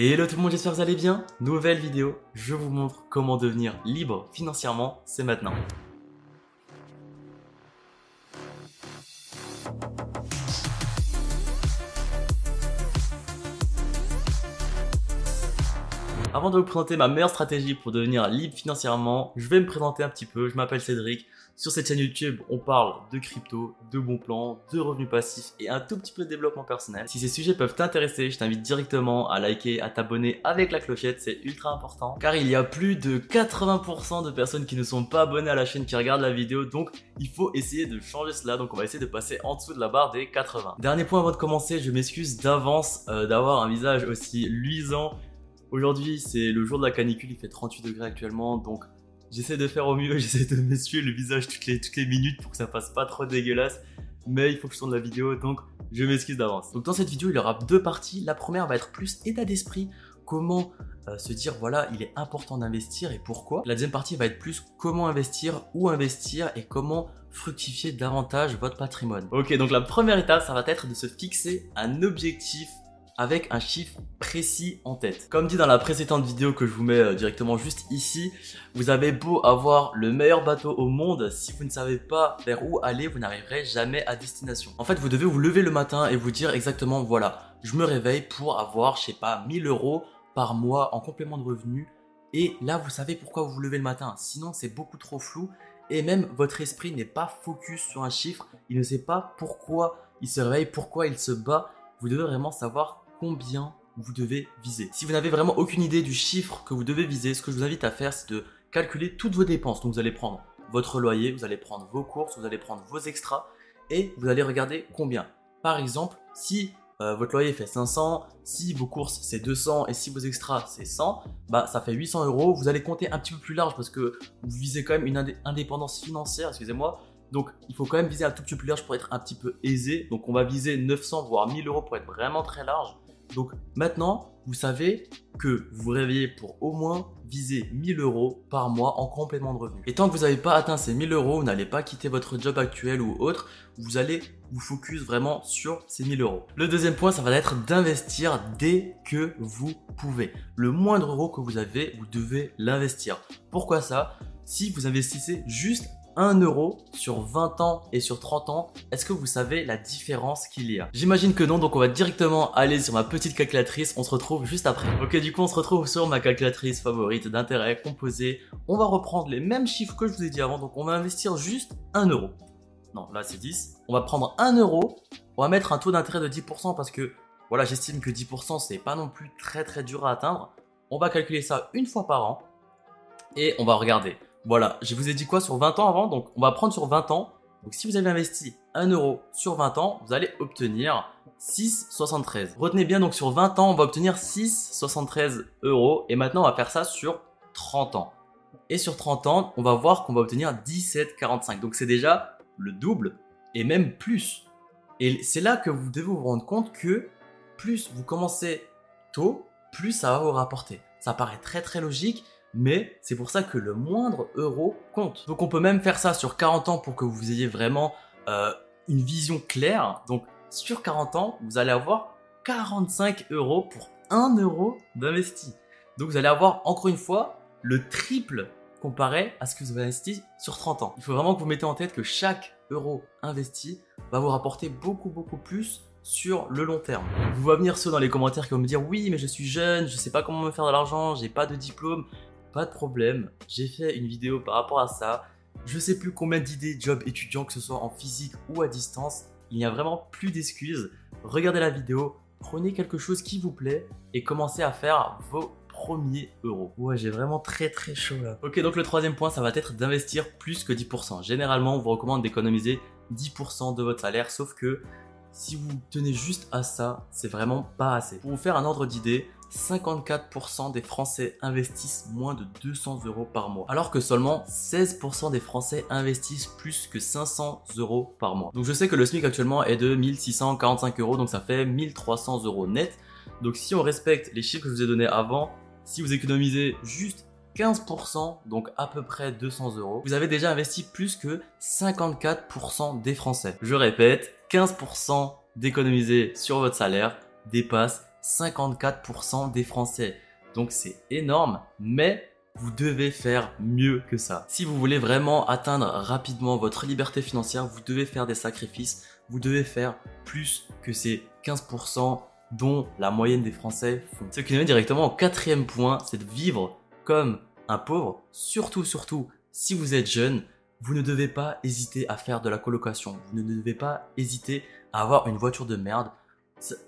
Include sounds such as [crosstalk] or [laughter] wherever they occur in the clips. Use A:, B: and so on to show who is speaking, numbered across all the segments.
A: Hello tout le monde, j'espère que vous allez bien. Nouvelle vidéo, je vous montre comment devenir libre financièrement, c'est maintenant. Avant de vous présenter ma meilleure stratégie pour devenir libre financièrement, je vais me présenter un petit peu. Je m'appelle Cédric. Sur cette chaîne YouTube, on parle de crypto, de bons plans, de revenus passifs et un tout petit peu de développement personnel. Si ces sujets peuvent t'intéresser, je t'invite directement à liker, à t'abonner avec la clochette, c'est ultra important. Car il y a plus de 80% de personnes qui ne sont pas abonnées à la chaîne qui regardent la vidéo, donc il faut essayer de changer cela. Donc on va essayer de passer en dessous de la barre des 80. Dernier point avant de commencer, je m'excuse d'avance euh, d'avoir un visage aussi luisant Aujourd'hui, c'est le jour de la canicule, il fait 38 degrés actuellement, donc j'essaie de faire au mieux, [laughs] j'essaie de m'essuyer le visage toutes les, toutes les minutes pour que ça fasse pas trop dégueulasse, mais il faut que je tourne la vidéo, donc je m'excuse d'avance. Donc dans cette vidéo, il y aura deux parties. La première va être plus état d'esprit, comment euh, se dire voilà, il est important d'investir et pourquoi. La deuxième partie va être plus comment investir, où investir et comment fructifier davantage votre patrimoine. Ok, donc la première étape, ça va être de se fixer un objectif avec un chiffre précis en tête. Comme dit dans la précédente vidéo que je vous mets euh, directement juste ici, vous avez beau avoir le meilleur bateau au monde, si vous ne savez pas vers où aller, vous n'arriverez jamais à destination. En fait, vous devez vous lever le matin et vous dire exactement, voilà, je me réveille pour avoir, je sais pas, 1000 euros par mois en complément de revenus. Et là, vous savez pourquoi vous vous levez le matin. Sinon, c'est beaucoup trop flou. Et même votre esprit n'est pas focus sur un chiffre. Il ne sait pas pourquoi il se réveille, pourquoi il se bat. Vous devez vraiment savoir combien vous devez viser. Si vous n'avez vraiment aucune idée du chiffre que vous devez viser, ce que je vous invite à faire, c'est de calculer toutes vos dépenses. Donc vous allez prendre votre loyer, vous allez prendre vos courses, vous allez prendre vos extras et vous allez regarder combien. Par exemple, si euh, votre loyer fait 500, si vos courses c'est 200 et si vos extras c'est 100, bah ça fait 800 euros. Vous allez compter un petit peu plus large parce que vous visez quand même une indépendance financière, excusez-moi. Donc il faut quand même viser un tout petit peu plus large pour être un petit peu aisé. Donc on va viser 900 voire 1000 euros pour être vraiment très large. Donc maintenant, vous savez que vous vous réveillez pour au moins viser 1000 euros par mois en complément de revenus. Et tant que vous n'avez pas atteint ces 1000 euros, vous n'allez pas quitter votre job actuel ou autre, vous allez vous focus vraiment sur ces 1000 euros. Le deuxième point, ça va être d'investir dès que vous pouvez. Le moindre euro que vous avez, vous devez l'investir. Pourquoi ça? Si vous investissez juste 1 euro sur 20 ans et sur 30 ans, est-ce que vous savez la différence qu'il y a? J'imagine que non, donc on va directement aller sur ma petite calculatrice, on se retrouve juste après. Ok, du coup on se retrouve sur ma calculatrice favorite d'intérêt composé. On va reprendre les mêmes chiffres que je vous ai dit avant, donc on va investir juste 1 euro. Non, là c'est 10. On va prendre 1 euro, on va mettre un taux d'intérêt de 10% parce que voilà, j'estime que 10% c'est pas non plus très très dur à atteindre. On va calculer ça une fois par an et on va regarder. Voilà, je vous ai dit quoi sur 20 ans avant? Donc on va prendre sur 20 ans. Donc si vous avez investi 1 euro sur 20 ans, vous allez obtenir 6,73. Retenez bien donc sur 20 ans, on va obtenir 6,73 euros. Et maintenant, on va faire ça sur 30 ans. Et sur 30 ans, on va voir qu'on va obtenir 17,45. Donc c'est déjà le double et même plus. Et c'est là que vous devez vous rendre compte que plus vous commencez tôt, plus ça va vous rapporter. Ça paraît très très logique, mais c'est pour ça que le moindre euro compte. Donc on peut même faire ça sur 40 ans pour que vous ayez vraiment euh, une vision claire. Donc sur 40 ans, vous allez avoir 45 euros pour 1 euro d'investi. Donc vous allez avoir encore une fois le triple comparé à ce que vous avez investi sur 30 ans. Il faut vraiment que vous mettez en tête que chaque euro investi va vous rapporter beaucoup beaucoup plus sur le long terme. Vous voyez venir ceux dans les commentaires qui vont me dire oui mais je suis jeune, je sais pas comment me faire de l'argent, j'ai pas de diplôme, pas de problème, j'ai fait une vidéo par rapport à ça. Je sais plus combien d'idées job étudiants, que ce soit en physique ou à distance. Il n'y a vraiment plus d'excuses. Regardez la vidéo, prenez quelque chose qui vous plaît et commencez à faire vos premiers euros. Ouais, j'ai vraiment très très chaud là. Ok, donc le troisième point, ça va être d'investir plus que 10%. Généralement, on vous recommande d'économiser 10% de votre salaire, sauf que si vous tenez juste à ça, c'est vraiment pas assez. Pour vous faire un ordre d'idée, 54% des Français investissent moins de 200 euros par mois, alors que seulement 16% des Français investissent plus que 500 euros par mois. Donc je sais que le SMIC actuellement est de 1645 euros, donc ça fait 1300 euros net. Donc si on respecte les chiffres que je vous ai donnés avant, si vous économisez juste 15%, donc à peu près 200 euros, vous avez déjà investi plus que 54% des Français. Je répète, 15% d'économiser sur votre salaire dépasse 54% des Français. Donc c'est énorme, mais vous devez faire mieux que ça. Si vous voulez vraiment atteindre rapidement votre liberté financière, vous devez faire des sacrifices, vous devez faire plus que ces 15% dont la moyenne des Français font. Ce qui nous met directement au quatrième point, c'est de vivre comme un pauvre, surtout, surtout, si vous êtes jeune, vous ne devez pas hésiter à faire de la colocation. Vous ne devez pas hésiter à avoir une voiture de merde.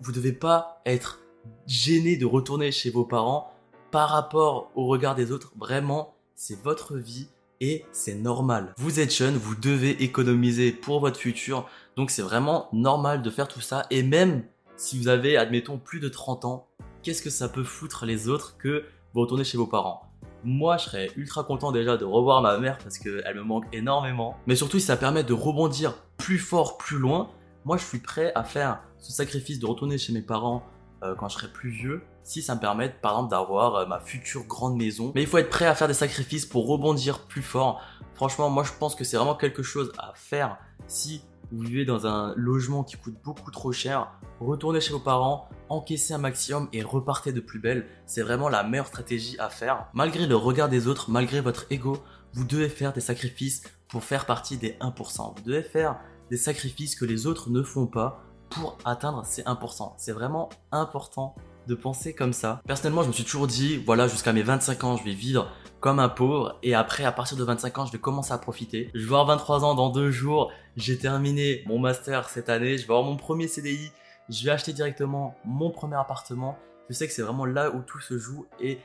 A: Vous ne devez pas être gêné de retourner chez vos parents par rapport au regard des autres. Vraiment, c'est votre vie et c'est normal. Vous êtes jeune, vous devez économiser pour votre futur. Donc c'est vraiment normal de faire tout ça. Et même si vous avez, admettons, plus de 30 ans, qu'est-ce que ça peut foutre les autres que vous retournez chez vos parents? Moi, je serais ultra content déjà de revoir ma mère parce qu'elle me manque énormément. Mais surtout, si ça permet de rebondir plus fort, plus loin, moi, je suis prêt à faire ce sacrifice de retourner chez mes parents euh, quand je serai plus vieux, si ça me permet, par exemple, d'avoir euh, ma future grande maison. Mais il faut être prêt à faire des sacrifices pour rebondir plus fort. Franchement, moi, je pense que c'est vraiment quelque chose à faire si vous vivez dans un logement qui coûte beaucoup trop cher, retournez chez vos parents, encaissez un maximum et repartez de plus belle. C'est vraiment la meilleure stratégie à faire. Malgré le regard des autres, malgré votre ego, vous devez faire des sacrifices pour faire partie des 1%. Vous devez faire des sacrifices que les autres ne font pas pour atteindre ces 1%. C'est vraiment important de penser comme ça. Personnellement, je me suis toujours dit, voilà, jusqu'à mes 25 ans, je vais vivre comme un pauvre et après, à partir de 25 ans, je vais commencer à profiter. Je vais avoir 23 ans dans deux jours, j'ai terminé mon master cette année, je vais avoir mon premier CDI, je vais acheter directement mon premier appartement. Je sais que c'est vraiment là où tout se joue et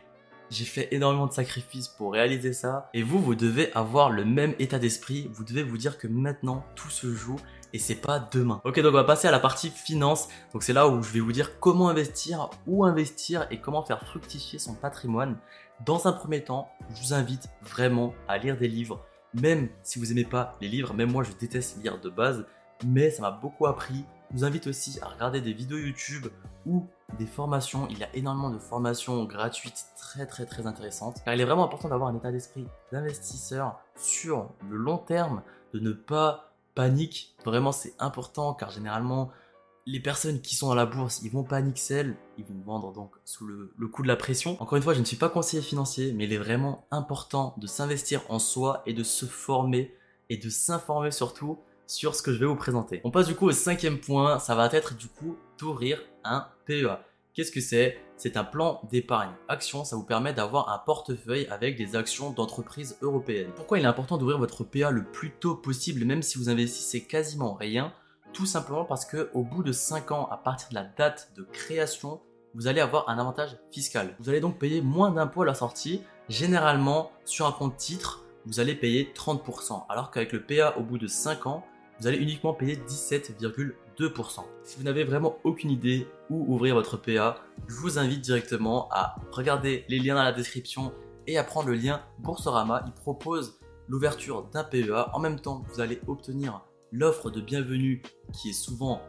A: j'ai fait énormément de sacrifices pour réaliser ça. Et vous, vous devez avoir le même état d'esprit. Vous devez vous dire que maintenant, tout se joue et c'est pas demain. Ok, donc on va passer à la partie finance. Donc c'est là où je vais vous dire comment investir, où investir et comment faire fructifier son patrimoine. Dans un premier temps, je vous invite vraiment à lire des livres, même si vous aimez pas les livres. Même moi, je déteste lire de base, mais ça m'a beaucoup appris. Je vous invite aussi à regarder des vidéos YouTube ou des formations. Il y a énormément de formations gratuites très très très intéressantes. Car il est vraiment important d'avoir un état d'esprit d'investisseur sur le long terme, de ne pas panique. Vraiment, c'est important car généralement, les personnes qui sont dans la bourse, ils vont paniquer, ils vont vendre donc sous le, coup de la pression. Encore une fois, je ne suis pas conseiller financier, mais il est vraiment important de s'investir en soi et de se former et de s'informer surtout sur ce que je vais vous présenter. On passe du coup au cinquième point, ça va être du coup d'ouvrir un PEA. Qu'est-ce que c'est? C'est un plan d'épargne action, ça vous permet d'avoir un portefeuille avec des actions d'entreprises européennes. Pourquoi il est important d'ouvrir votre PA le plus tôt possible, même si vous investissez quasiment rien? Tout simplement parce que au bout de 5 ans, à partir de la date de création, vous allez avoir un avantage fiscal. Vous allez donc payer moins d'impôts à la sortie. Généralement, sur un compte titre, vous allez payer 30%, alors qu'avec le PA au bout de 5 ans, vous allez uniquement payer 17,2%. Si vous n'avez vraiment aucune idée où ouvrir votre PA, je vous invite directement à regarder les liens dans la description et à prendre le lien Boursorama. Il propose l'ouverture d'un PEA. En même temps, vous allez obtenir l'offre de bienvenue qui est souvent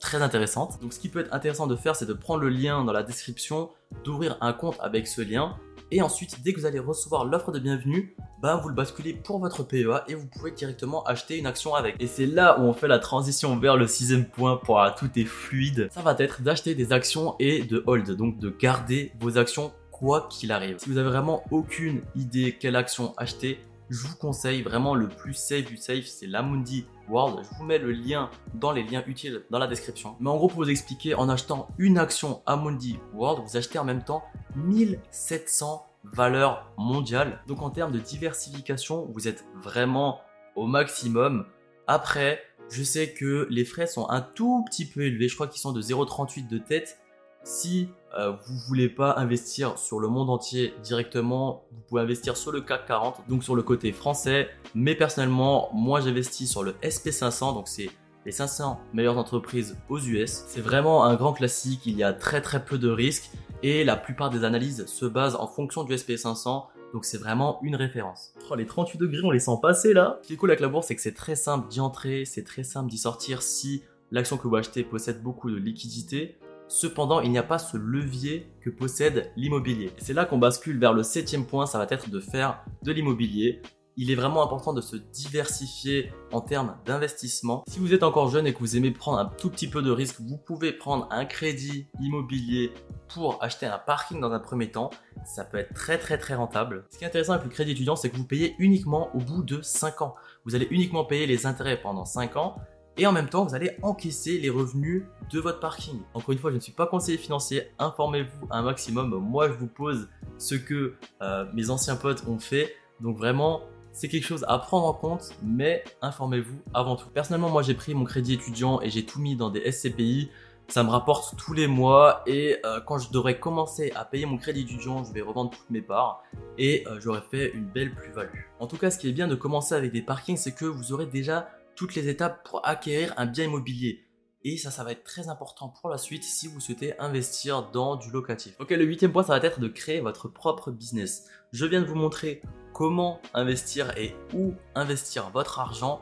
A: très intéressante. Donc ce qui peut être intéressant de faire, c'est de prendre le lien dans la description, d'ouvrir un compte avec ce lien et ensuite, dès que vous allez recevoir l'offre de bienvenue, bah vous le basculez pour votre PEA et vous pouvez directement acheter une action avec. Et c'est là où on fait la transition vers le sixième point pour tout est fluide. Ça va être d'acheter des actions et de hold, donc de garder vos actions quoi qu'il arrive. Si vous avez vraiment aucune idée quelle action acheter, je vous conseille vraiment le plus safe du safe, c'est l'Amundi World. Je vous mets le lien dans les liens utiles dans la description. Mais en gros, pour vous expliquer, en achetant une action Amundi World, vous achetez en même temps 1700 valeurs mondiales. Donc en termes de diversification, vous êtes vraiment au maximum. Après, je sais que les frais sont un tout petit peu élevés. Je crois qu'ils sont de 0,38 de tête. Si euh, vous voulez pas investir sur le monde entier directement, vous pouvez investir sur le CAC 40, donc sur le côté français. Mais personnellement, moi j'investis sur le SP500, donc c'est les 500 meilleures entreprises aux US. C'est vraiment un grand classique, il y a très très peu de risques et la plupart des analyses se basent en fonction du SP500. Donc c'est vraiment une référence. Oh, les 38 degrés, on les sent passer là. Ce qui est cool avec la bourse, c'est que c'est très simple d'y entrer, c'est très simple d'y sortir si l'action que vous achetez possède beaucoup de liquidité. Cependant, il n'y a pas ce levier que possède l'immobilier. C'est là qu'on bascule vers le septième point, ça va être de faire de l'immobilier. il est vraiment important de se diversifier en termes d'investissement. Si vous êtes encore jeune et que vous aimez prendre un tout petit peu de risque, vous pouvez prendre un crédit immobilier pour acheter un parking dans un premier temps. Ça peut être très très très rentable. Ce qui est intéressant avec le crédit étudiant, c'est que vous payez uniquement au bout de 5 ans. Vous allez uniquement payer les intérêts pendant 5 ans et en même temps, vous allez encaisser les revenus de votre parking. Encore une fois, je ne suis pas conseiller financier, informez-vous un maximum. Moi, je vous pose ce que euh, mes anciens potes ont fait. Donc vraiment, c'est quelque chose à prendre en compte, mais informez-vous avant tout. Personnellement, moi, j'ai pris mon crédit étudiant et j'ai tout mis dans des SCPI. Ça me rapporte tous les mois et euh, quand je devrais commencer à payer mon crédit étudiant, je vais revendre toutes mes parts et euh, j'aurais fait une belle plus-value. En tout cas, ce qui est bien de commencer avec des parkings, c'est que vous aurez déjà toutes les étapes pour acquérir un bien immobilier. Et ça, ça va être très important pour la suite si vous souhaitez investir dans du locatif. Ok, le huitième point, ça va être de créer votre propre business. Je viens de vous montrer comment investir et où investir votre argent.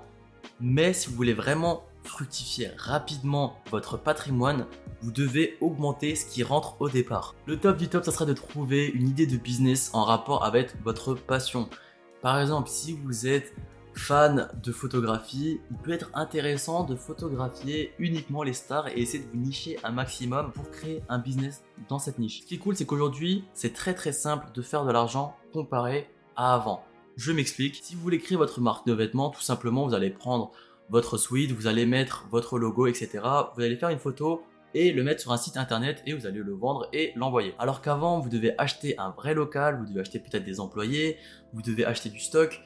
A: Mais si vous voulez vraiment fructifier rapidement votre patrimoine, vous devez augmenter ce qui rentre au départ. Le top du top, ça serait de trouver une idée de business en rapport avec votre passion. Par exemple, si vous êtes fan de photographie, il peut être intéressant de photographier uniquement les stars et essayer de vous nicher un maximum pour créer un business dans cette niche. Ce qui est cool, c'est qu'aujourd'hui, c'est très très simple de faire de l'argent comparé à avant. Je m'explique. Si vous voulez créer votre marque de vêtements, tout simplement, vous allez prendre votre suite, vous allez mettre votre logo, etc. Vous allez faire une photo et le mettre sur un site internet et vous allez le vendre et l'envoyer. Alors qu'avant, vous devez acheter un vrai local, vous devez acheter peut-être des employés, vous devez acheter du stock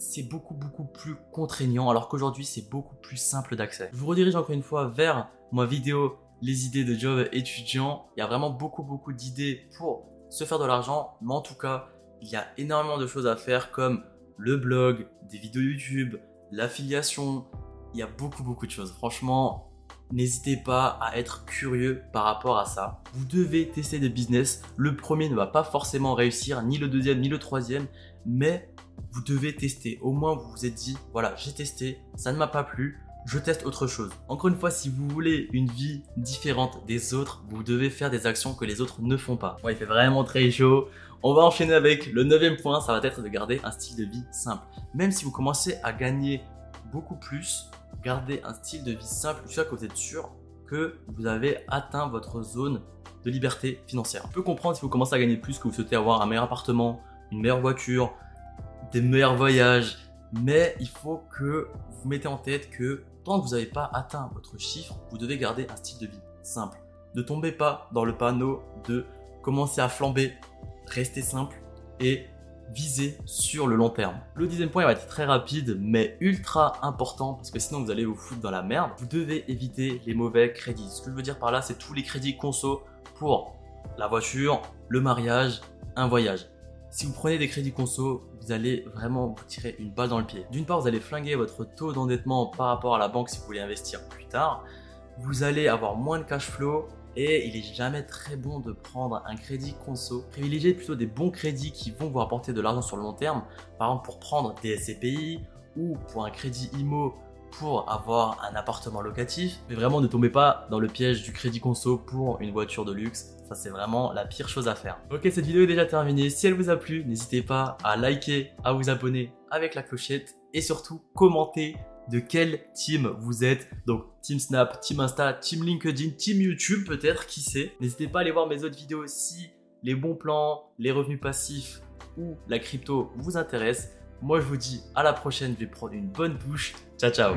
A: c'est beaucoup beaucoup plus contraignant alors qu'aujourd'hui c'est beaucoup plus simple d'accès. Je vous redirige encore une fois vers ma vidéo les idées de job étudiant. Il y a vraiment beaucoup beaucoup d'idées pour se faire de l'argent, mais en tout cas, il y a énormément de choses à faire comme le blog, des vidéos YouTube, l'affiliation. Il y a beaucoup beaucoup de choses. Franchement, n'hésitez pas à être curieux par rapport à ça. Vous devez tester des business. Le premier ne va pas forcément réussir, ni le deuxième, ni le troisième, mais vous devez tester. Au moins, vous vous êtes dit, voilà, j'ai testé, ça ne m'a pas plu, je teste autre chose. Encore une fois, si vous voulez une vie différente des autres, vous devez faire des actions que les autres ne font pas. Il fait vraiment très chaud. On va enchaîner avec le neuvième point, ça va être de garder un style de vie simple. Même si vous commencez à gagner beaucoup plus, gardez un style de vie simple jusqu'à que vous êtes sûr que vous avez atteint votre zone de liberté financière. On peut comprendre si vous commencez à gagner plus que vous souhaitez avoir un meilleur appartement, une meilleure voiture, des meilleurs voyages. Mais il faut que vous mettez en tête que tant que vous n'avez pas atteint votre chiffre, vous devez garder un style de vie simple. Ne tombez pas dans le panneau de commencer à flamber, restez simple et visez sur le long terme. Le dixième point va être très rapide mais ultra important parce que sinon vous allez vous foutre dans la merde. Vous devez éviter les mauvais crédits. Ce que je veux dire par là, c'est tous les crédits conso pour la voiture, le mariage, un voyage. Si vous prenez des crédits conso, vous allez vraiment vous tirer une balle dans le pied. D'une part, vous allez flinguer votre taux d'endettement par rapport à la banque si vous voulez investir plus tard. Vous allez avoir moins de cash flow et il est jamais très bon de prendre un crédit conso. Privilégiez plutôt des bons crédits qui vont vous apporter de l'argent sur le long terme. Par exemple, pour prendre des SCPI ou pour un crédit IMO pour avoir un appartement locatif. Mais vraiment, ne tombez pas dans le piège du crédit conso pour une voiture de luxe. Ça, c'est vraiment la pire chose à faire. Ok, cette vidéo est déjà terminée. Si elle vous a plu, n'hésitez pas à liker, à vous abonner avec la clochette et surtout commenter de quel team vous êtes. Donc Team Snap, Team Insta, Team LinkedIn, Team YouTube peut-être, qui sait. N'hésitez pas à aller voir mes autres vidéos si les bons plans, les revenus passifs ou la crypto vous intéressent. Moi, je vous dis à la prochaine. Je vais prendre une bonne douche. Ciao, ciao.